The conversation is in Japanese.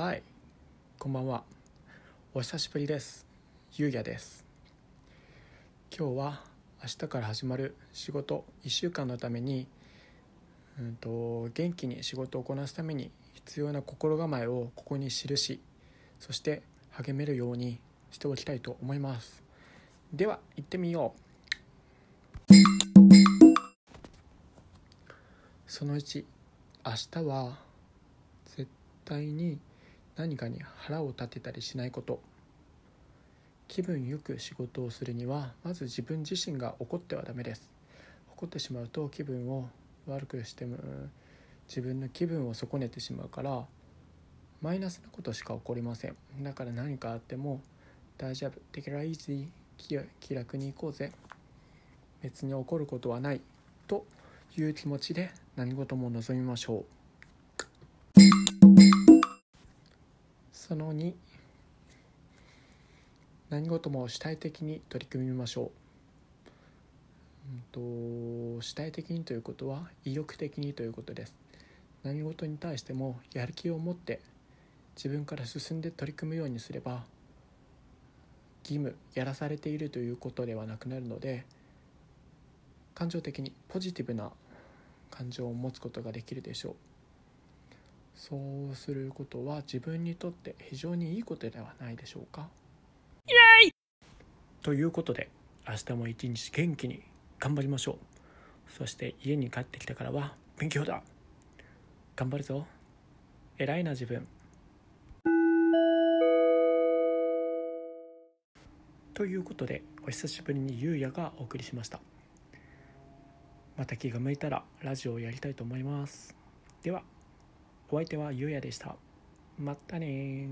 はい。こんばんは。お久しぶりです。ゆうやです。今日は明日から始まる仕事1週間のために、うんと、元気に仕事をこなすために必要な心構えをここに記しそして励めるようにしておきたいと思います。では行ってみよう。その1明日は絶対に何かに腹を立てたりしないこと。気分よく仕事をするにはまず自分自身が怒ってはダメです。怒ってしまうと気分を悪くしても自分の気分を損ねてしまうからマイナスなことしか起こりません。だから何かあっても大丈夫。Take it easy 気楽に行こうぜ。別に怒ることはない。という気持ちで何事も望みましょう。その2何事も主体的に取り組みましょう、うんと、主体的にということは意欲的にということです。何事に対してもやる気を持って自分から進んで取り組むようにすれば義務やらされているということではなくなるので感情的にポジティブな感情を持つことができるでしょう。そうすることは自分にとって非常にいいことではないでしょうか。イエイ！ということで明日も一日元気に頑張りましょう。そして家に帰ってきてからは勉強だ。頑張るぞ。偉いな自分。ということでお久しぶりにゆうやがお送りしました。また気が向いたらラジオをやりたいと思います。では。お相手はゆうやでした。またね